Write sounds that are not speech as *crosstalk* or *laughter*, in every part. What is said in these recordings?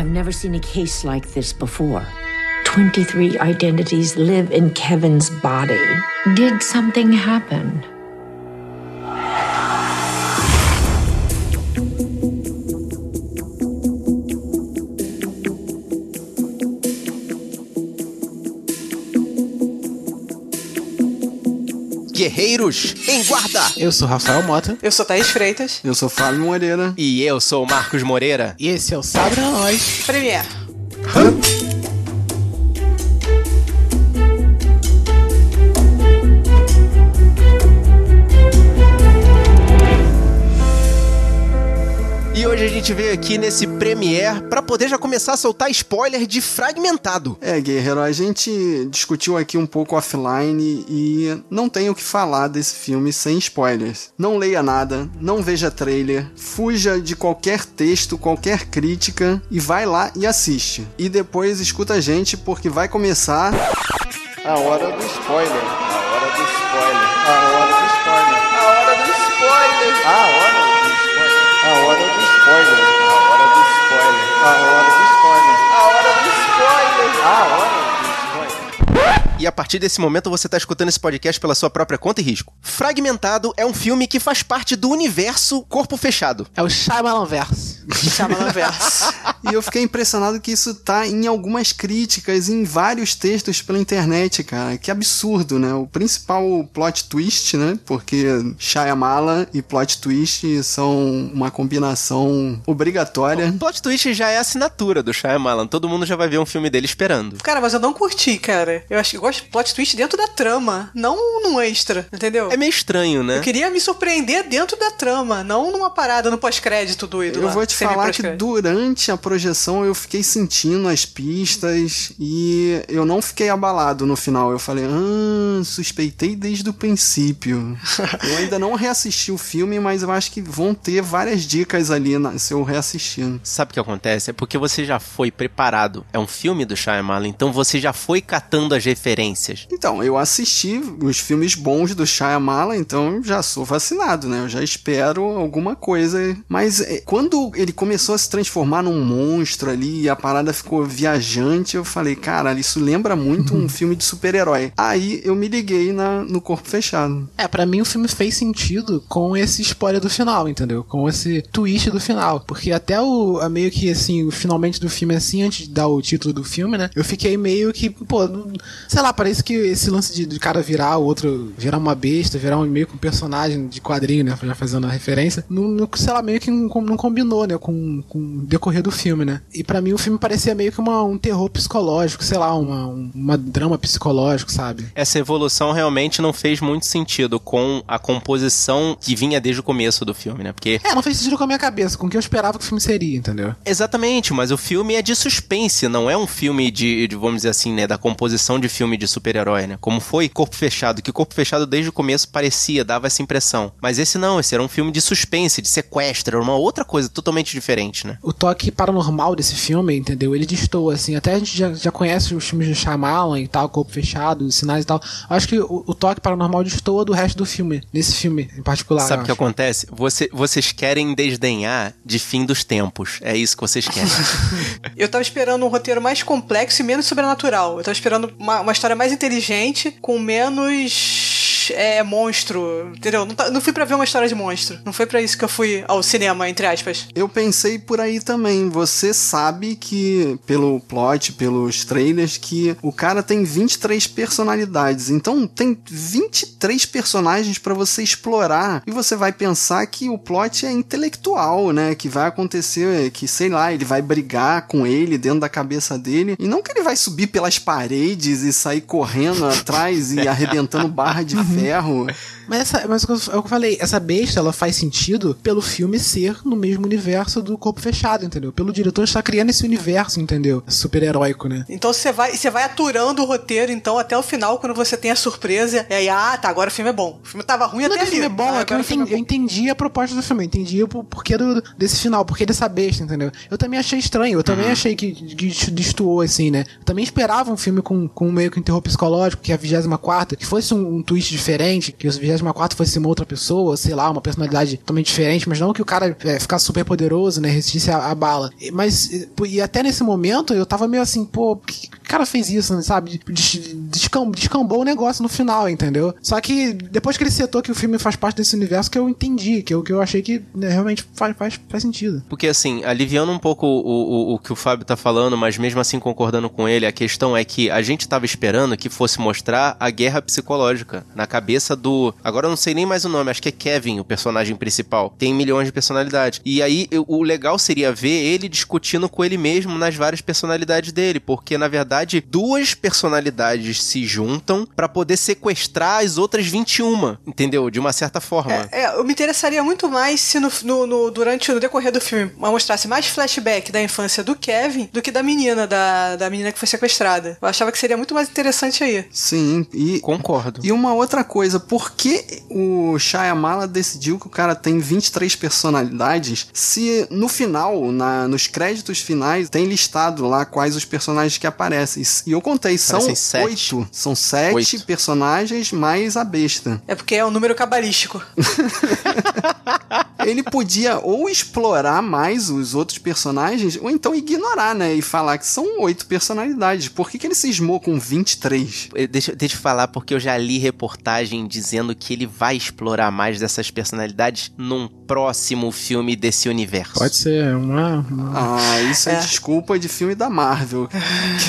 I've never seen a case like this before. 23 identities live in Kevin's body. Did something happen? Guerreiros em Guarda! Eu sou Rafael Mota. Eu sou Thaís Freitas. Eu sou Fábio Moreira. E eu sou o Marcos Moreira. E esse é o Sabe Pra Nós. Premier. E hoje a gente veio aqui nesse Premiere pra poder já começar a soltar spoiler de Fragmentado. É, Guerreiro, a gente discutiu aqui um pouco offline e não tem o que falar desse filme sem spoilers. Não leia nada, não veja trailer, fuja de qualquer texto, qualquer crítica e vai lá e assiste. E depois escuta a gente porque vai começar a hora do spoiler. A hora do spoiler. A hora do spoiler. A hora do spoiler. A hora do spoiler. A hora do spoiler. E a partir desse momento você tá escutando esse podcast pela sua própria conta e risco. Fragmentado é um filme que faz parte do universo Corpo Fechado. É o Shyamalan Verso. Shyamalan Verso. *laughs* E eu fiquei impressionado que isso tá em algumas críticas, em vários textos pela internet, cara. Que absurdo, né? O principal plot twist, né? Porque Shyamala e plot twist são uma combinação obrigatória. O plot twist já é a assinatura do Shyamalan. Todo mundo já vai ver um filme dele esperando. Cara, mas eu não curti, cara. Eu acho que eu gosto de plot twist dentro da trama, não num extra, entendeu? É meio estranho, né? Eu queria me surpreender dentro da trama, não numa parada no pós-crédito doido Eu lá, vou te falar que durante a projeção eu fiquei sentindo as pistas e eu não fiquei abalado no final. Eu falei, ah, suspeitei desde o princípio. *laughs* eu ainda não reassisti o filme, mas eu acho que vão ter várias dicas ali na- se eu reassistir. Sabe o que acontece? É porque você já foi preparado. É um filme do Shyamalan, então você já foi catando as referências. Então, eu assisti os filmes bons do Shyamalan, então eu já sou vacinado, né? Eu já espero alguma coisa. Mas é, quando ele começou a se transformar num monstro ali e a parada ficou viajante, eu falei, cara, isso lembra muito um *laughs* filme de super-herói. Aí eu me liguei na, no corpo fechado. É, pra mim o filme fez sentido com esse spoiler do final, entendeu? Com esse twist do final. Porque até o meio que assim, o finalmente do filme assim, antes de dar o título do filme, né? Eu fiquei meio que, pô, sei lá, parece que esse lance de, de cara virar o outro, virar uma besta, virar um meio que um personagem de quadrinho, né? Já fazendo a referência, não, não- sei lá, meio que não, não combinou, né? Com, com o decorrer do filme, né? E pra mim o filme parecia meio que uma, um terror psicológico, sei lá, uma, um, uma drama psicológico, sabe? Essa evolução realmente não fez muito sentido com a composição que vinha desde o começo do filme, né? Porque É, não fez sentido com a minha cabeça, com o que eu esperava que o filme seria, entendeu? Exatamente, mas o filme é de suspense, não é um filme de, de, vamos dizer assim, né, da composição de filme de super-herói, né? Como foi Corpo Fechado, que Corpo Fechado desde o começo parecia, dava essa impressão. Mas esse não, esse era um filme de suspense, de sequestro, era uma outra coisa totalmente diferente, né? O toque paranormal desse filme, entendeu? Ele destoa, assim. Até a gente já, já conhece os filmes do Shyamalan e tal, Corpo Fechado, os Sinais e tal. Eu acho que o, o toque paranormal destoa do resto do filme, nesse filme em particular. Sabe o que acho. acontece? Você, vocês querem desdenhar de fim dos tempos. É isso que vocês querem. *laughs* Eu tava esperando um roteiro mais complexo e menos sobrenatural. Eu tava esperando uma, uma história mais inteligente, com menos é, monstro, entendeu? Não, tá- não fui pra ver uma história de monstro. Não foi pra isso que eu fui ao cinema, entre aspas. Eu pensei por aí também. Você sabe que, pelo plot, pelos trailers, que o cara tem 23 personalidades. Então tem 23 personagens pra você explorar. E você vai pensar que o plot é intelectual, né? Que vai acontecer, que sei lá, ele vai brigar com ele dentro da cabeça dele. E não que ele vai subir pelas paredes e sair correndo atrás e *laughs* arrebentando barra de ferro é a rua mas, essa, mas é o que eu falei, essa besta ela faz sentido pelo filme ser no mesmo universo do Corpo Fechado, entendeu? Pelo diretor estar criando esse universo, entendeu? Super-heróico, né? Então você vai, você vai aturando o roteiro, então, até o final, quando você tem a surpresa. E aí, ah, tá, agora o filme é bom. O filme tava ruim Não é até o ali. filme é bom, Ah, é que eu o filme entendi, eu entendi a proposta do filme, eu entendi o porquê do, desse final, porquê dessa besta, entendeu? Eu também achei estranho, eu também achei que, que destoou, assim, né? Eu também esperava um filme com, com meio que um terror psicológico, que é a 24 que fosse um, um twist diferente, que a 4 fosse uma outra pessoa, sei lá, uma personalidade totalmente diferente, mas não que o cara é, ficasse super poderoso, né, resistisse a bala. Mas, e, e até nesse momento, eu tava meio assim, pô, que, que cara fez isso, né, sabe? Des- descam- descambou o negócio no final, entendeu? Só que depois que ele setou que o filme faz parte desse universo, que eu entendi, que eu, que eu achei que né, realmente faz, faz, faz sentido. Porque assim, aliviando um pouco o, o, o que o Fábio tá falando, mas mesmo assim concordando com ele, a questão é que a gente tava esperando que fosse mostrar a guerra psicológica na cabeça do. Agora eu não sei nem mais o nome, acho que é Kevin, o personagem principal. Tem milhões de personalidades. E aí eu- o legal seria ver ele discutindo com ele mesmo nas várias personalidades dele, porque na verdade duas personalidades se juntam pra poder sequestrar as outras 21, entendeu? De uma certa forma. É, eu me interessaria muito mais se no, no- no- durante o decorrer do filme mostrasse mais flashback da infância do Kevin do que da menina, da, da menina que foi sequestrada. Eu achava que seria muito mais interessante aí. Sim, e Concordo. E uma outra coisa, por que o Shyamala decidiu que o cara tem 23 personalidades se no final, na, nos créditos finais, tem listado lá quais os personagens que aparecem? E eu contei, são Parecem sete. oito. São sete Oito. personagens mais a besta. É porque é um número cabalístico. *laughs* Ele podia ou explorar mais os outros personagens, ou então ignorar, né? E falar que são oito personalidades. Por que, que ele cismou com 23? Eh, Deixa, deixa eu falar, porque eu já li reportagem dizendo que ele vai explorar mais dessas personalidades num próximo filme desse universo. Pode ser uma. uma- Ah, isso é, É. desculpa de filme da Marvel.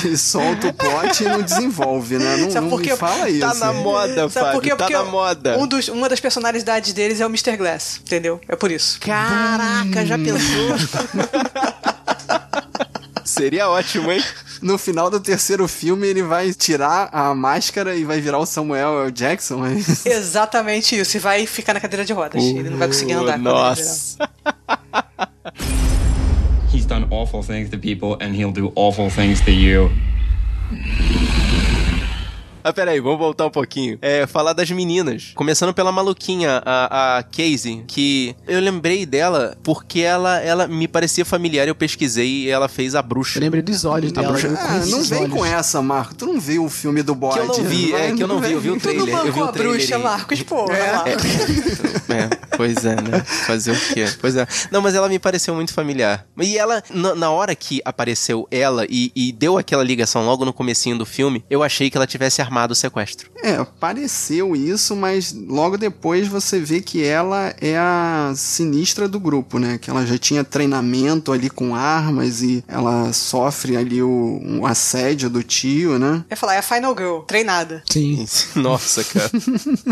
Que *laughs* solta o plot e não desenvolve, né? Não, Sabe não fala isso. Tá na moda, Sabe Fábio, por quê? tá Porque na moda. Um dos, uma das personalidades deles é o Mr. Glass, entendeu? É por isso. Caraca, já pensou? *laughs* Seria ótimo, hein? No final do terceiro filme, ele vai tirar a máscara e vai virar o Samuel L. Jackson. é isso? *laughs* Exatamente isso. E vai ficar na cadeira de rodas. Ele não vai conseguir andar. quando ele. Nossa. He's done awful things to people, and he'll do awful things to you. Ah, peraí, vamos voltar um pouquinho. É, falar das meninas. Começando pela maluquinha, a, a Casey, que eu lembrei dela porque ela, ela me parecia familiar, eu pesquisei e ela fez a bruxa. Eu lembrei dos olhos dela. bruxa- Ah, não vem olhos. com essa, Marco. Tu não viu o filme do bode. Que eu não vi, Vai, é, que eu não vi, eu vi o *laughs* Tu não trailer. Eu vi bancou o a trailer. bruxa, e- Marcos, pô. É. lá. É, *laughs* pois é, né? Fazer o quê? Pois é. Não, mas ela me pareceu muito familiar. E ela, na, na hora que apareceu ela e, e deu aquela ligação logo no comecinho do filme, eu achei que ela tivesse armado o sequestro. É, pareceu isso, mas logo depois você vê que ela é a sinistra do grupo, né? Que ela já tinha treinamento ali com armas e ela sofre ali o, um assédio do tio, né? Eu ia falar, é a Final Girl, treinada. Sim. *laughs* Nossa, cara.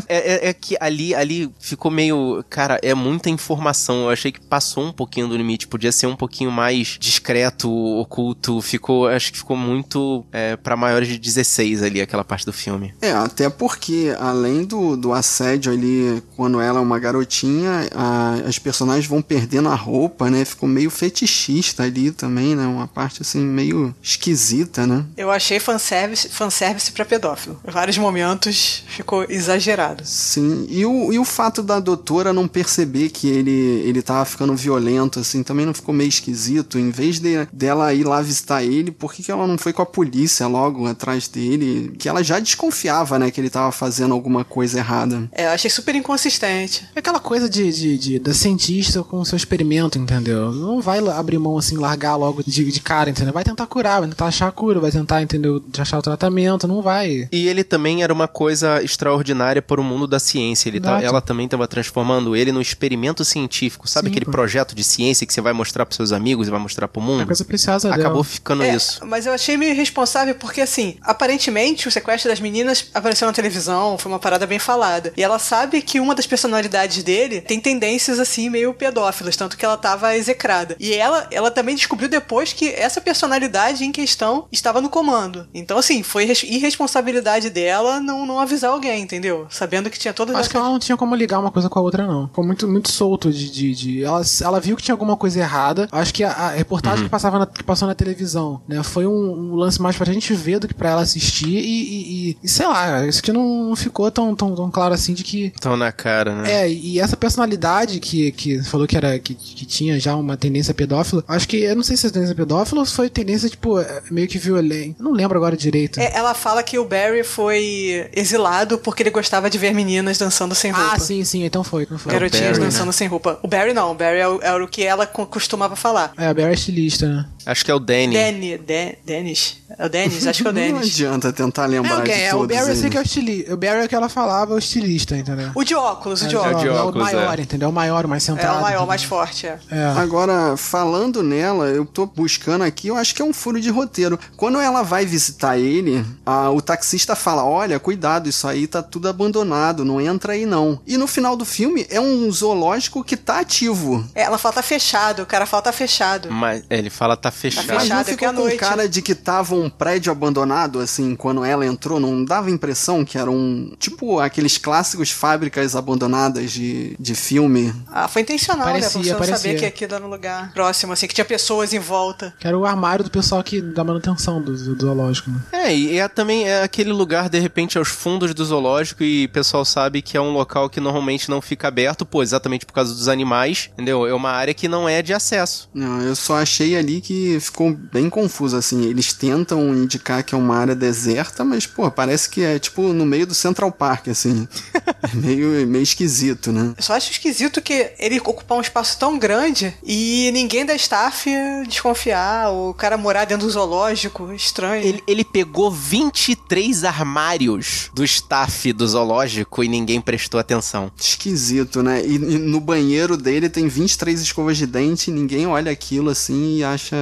é, é- é que ali, ali ficou meio. Cara, é muita informação. Eu achei que passou um pouquinho do limite. Podia ser um pouquinho mais discreto, oculto. Ficou. Acho que ficou muito é, para maiores de 16 ali, aquela parte do filme. É, até porque além do, do assédio ali, quando ela é uma garotinha, a- as personagens vão perdendo a roupa, né? Ficou meio fetichista ali também, né? Uma parte assim meio esquisita, né? Eu achei fanservice, fanservice pra pedófilo. Em vários momentos ficou exagerado. Sim, e o, e o fato da doutora não perceber que ele, ele tava ficando violento, assim, também não ficou meio esquisito? Em vez de, dela ir lá visitar ele, por que, que ela não foi com a polícia logo atrás dele? Que ela já desconfiava, né, que ele tava fazendo alguma coisa errada. É, eu achei super inconsistente. É aquela coisa de, de, de- da cientista com o seu experimento, entendeu? Não vai abrir mão assim, largar logo de, de cara, entendeu? Vai tentar curar, vai tentar achar a cura, vai tentar, entendeu? De achar o tratamento, não vai. E ele também era uma coisa extraordinária para o mundo da ciência. Ele tá- ela também estava transformando ele num experimento científico. Sabe Sim, aquele pô. projeto de ciência que você vai mostrar para seus amigos e vai mostrar para o mundo? É coisa preciosa dela. Acabou ficando É, isso. Mas eu achei meio irresponsável porque, assim, aparentemente o sequestro das meninas apareceu na televisão, foi uma parada bem falada. E ela sabe que uma das personalidades dele tem tendências, assim, meio pedófilas, tanto que ela tava execrada. E ela, ela também descobriu depois que essa personalidade em questão estava no comando. Então, assim, foi res- irresponsabilidade dela não, não avisar alguém, entendeu? Sabendo que tinha todas Acho que ela não tinha como ligar uma coisa com a outra, não. Ficou muito, muito solto de. de, de- ela, ela viu que tinha alguma coisa errada. Acho que a, a reportagem que, passava na- que passou na televisão, né? Foi um, um lance mais pra gente ver do que pra ela assistir e, e- e- e sei lá, isso que não, não ficou tão, tão, tão claro assim de que. Tão na cara, né? É, e essa personalidade que, que falou que era que, que tinha já uma tendência pedófila, acho que eu não sei se é tendência pedófila ou se foi tendência, tipo, é, meio que violenta. Não lembro agora direito. É, ela fala que o Barry foi exilado porque ele gostava de ver meninas dançando sem roupa. ah, sim, sim, então foi, então foi. Garotinhas Barry, dançando sem roupa. O Barry não, o Barry é o, era o que ela co- costumava falar. É, a Barry é estilista, né? Acho que é o Danny. Danny, Dan, Dennis. É o Dennis, acho que é o Não Dennis. adianta tentar É, lembrar alguém, de é, o todos Barry eu sei que é o estilista. O Barry é o que ela falava, é o estilista, entendeu? O de óculos, o de é, óculos. de é o óculos, maior, é. entendeu? O maior, o mais É centrado. o maior, entendeu? mais forte, é. É. Agora, falando nela, eu tô buscando aqui, eu acho que é um furo de roteiro. Quando ela vai visitar ele, a- o taxista fala: Olha, cuidado, isso aí tá tudo abandonado, não entra aí não. E no final do filme é um zoológico que tá ativo. É, Ela fala tá fechado, o cara fala tá fechado. Mas é, ele fala tá fechado. fechado. Mas não é ficou com noite- cara de que tava um prédio abandonado, assim, quando ela entrou? Não dava a impressão que era um. Tipo aqueles clássicos fábricas abandonadas de, de filme. Ah, foi intencional, né? Parecia, Pra você não parecia. saber que aquilo era no lugar próximo, assim, que tinha pessoas em volta. Que era o armário do pessoal que da manutenção do, do zoológico, né? É, e é também é aquele lugar, de repente, aos fundos do zoológico e o pessoal sabe que é um local que normalmente não fica aberto, pô, exatamente por causa dos animais, entendeu? É uma área que não é de acesso. Não, eu só achei ali que ficou bem confuso, assim. Eles tentam indicar que é uma área deserta, mas, pô, parece que é tipo no meio do Central Park, assim. *laughs* É meio, meio esquisito, né? Eu só acho esquisito que ele ocupar um espaço tão grande e ninguém da staff desconfiar, o cara morar dentro do zoológico, estranho. Ele, ele pegou 23 armários do staff do zoológico e ninguém prestou atenção. Esquisito, né? E, e no banheiro dele tem 23 escovas de dente, ninguém olha aquilo assim e acha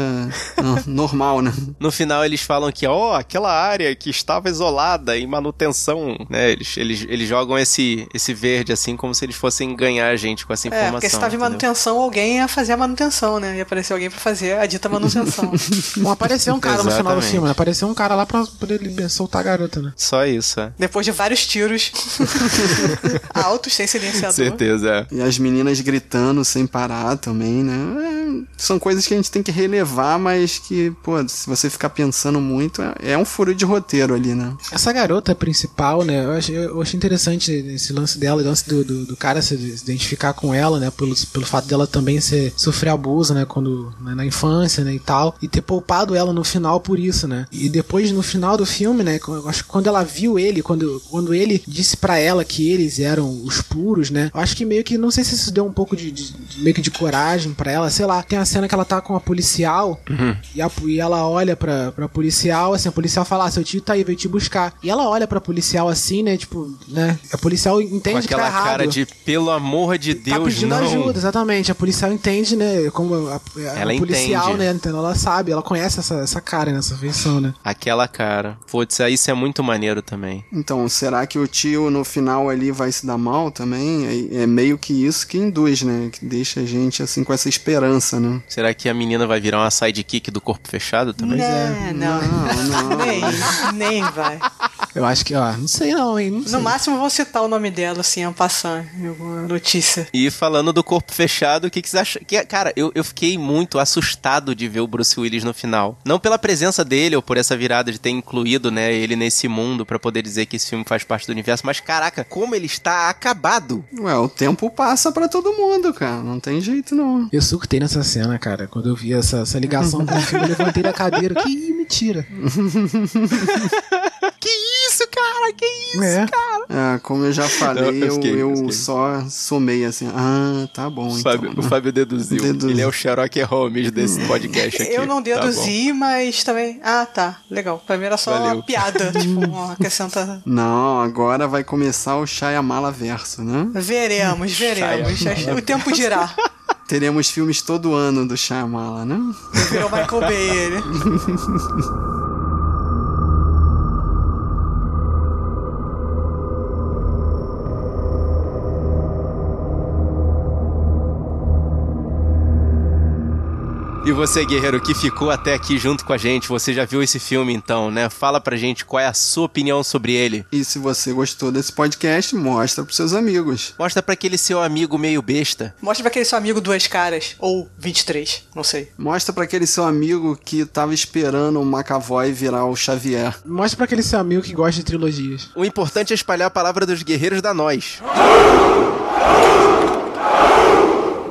*laughs* normal, né? No final eles falam que, ó, aquela área que estava isolada em manutenção, né? Eles, eles, eles jogam esse, esse verde assim como se eles fossem ganhar a gente com essa É, informação. porque se tava em manutenção, alguém ia fazer a manutenção, né? Ia aparecer alguém pra fazer a dita manutenção. *laughs* Bom, apareceu um cara no final do Exatamente. filme, né? Apareceu um cara lá pra poder liber- soltar a garota, né? Só isso, é. Depois de vários tiros *laughs* altos, sem silenciador. Certeza, é. E as meninas gritando sem parar também, né? É, são coisas que a gente tem que relevar, mas que, pô, se você ficar pensando muito, é, é um furo de roteiro ali, né? Essa garota principal, né? Eu achei, eu achei interessante esse lance dela, o lance do, do, do cara se, identificar com ela, né? Pelo, pelo fato dela também ser, sofrer abuso, né? Quando, né, na infância, né? E tal. E ter poupado ela no final por isso, né? E depois, no final do filme, né? eu Acho que quando ela viu ele, quando, quando ele disse pra ela que eles eram os puros, né? Eu acho que meio que, não sei se isso deu um pouco de, de- de- meio que de coragem pra ela, sei lá. Tem a cena que ela tá com a policial e, a- e ela olha pra, pra policial, assim, a policial fala, ah, seu tio tá aí, veio te buscar. E ela olha pra policial assim, né, tipo, né, a policial entende Com que tá aquela errado. cara de, pelo amor de Tá Deus, pedindo não. ajuda, exatamente. A policial entende, né? Como a, a- a Ela policial, entende. né? Então ela sabe, ela conhece essa, essa cara, né, essa feição, né? Aquela cara. Putz, isso é muito maneiro também. Então, será que o tio no final ali vai se dar mal também? É, é meio que isso que induz, né? Que deixa a gente assim com essa esperança, né? Será que a menina vai virar uma sidekick do corpo fechado também? É, não, Não, não. nem, nem vai. Eu acho que, ó, não sei não, hein? Não sei. No máximo vou citar o nome dela, assim, en passant, em alguma notícia. E falando do corpo fechado, o que, que você acha? Que, cara, eu, eu fiquei muito assustado de ver o Bruce Willis no final. Não pela presença dele ou por essa virada de ter incluído, né, ele nesse mundo pra poder dizer que esse filme faz parte do universo, mas caraca, como ele está acabado. Ué, o tempo passa pra todo mundo, cara. Não tem jeito, não. Eu surtei nessa cena, cara. Quando eu vi essa, essa ligação com o filme, eu levantei da cadeira. Que Ih, mentira. *laughs* Que isso, cara? Que isso? É. É, como eu já falei, Eu- eu eu, fiquei, eu eu fiquei. só somei assim. Ah, tá bom, O então. Fábio, o Fábio deduziu. Deduziu. Ele é o Sherlock Holmes desse podcast aqui. Eu não Tá deduzi, mas também. Ah, tá. Legal. Pra mim era só Valeu. uma piada. *laughs* tipo, uma acrescenta. Não, agora vai começar o Shyamala verso, né? Veremos, veremos. O tempo dirá. Teremos filmes todo ano do Shyamala, né? Virou Michael Bay ele. *laughs* E você, guerreiro, que ficou até aqui junto com a gente, você já viu esse filme então, né? Fala pra gente qual é a sua opinião sobre ele. E se você gostou desse podcast, mostra pros seus amigos. Mostra pra aquele seu amigo meio besta. Mostra pra aquele seu amigo duas caras. Ou 23, não sei. Mostra pra aquele seu amigo que tava esperando o McAvoy virar o Xavier. Mostra pra aquele seu amigo que gosta de trilogias. O importante é espalhar a palavra dos guerreiros da nós. *laughs*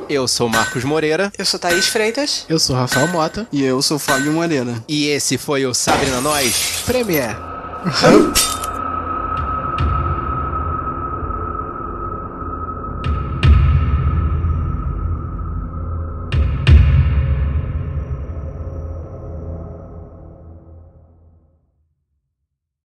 Eu sou Marcos Moreira Eu sou Thaís Freitas. Eu sou Rafael Mota. E eu sou o Fábio Moreira. e esse foi o Sabre na Nós. Premier.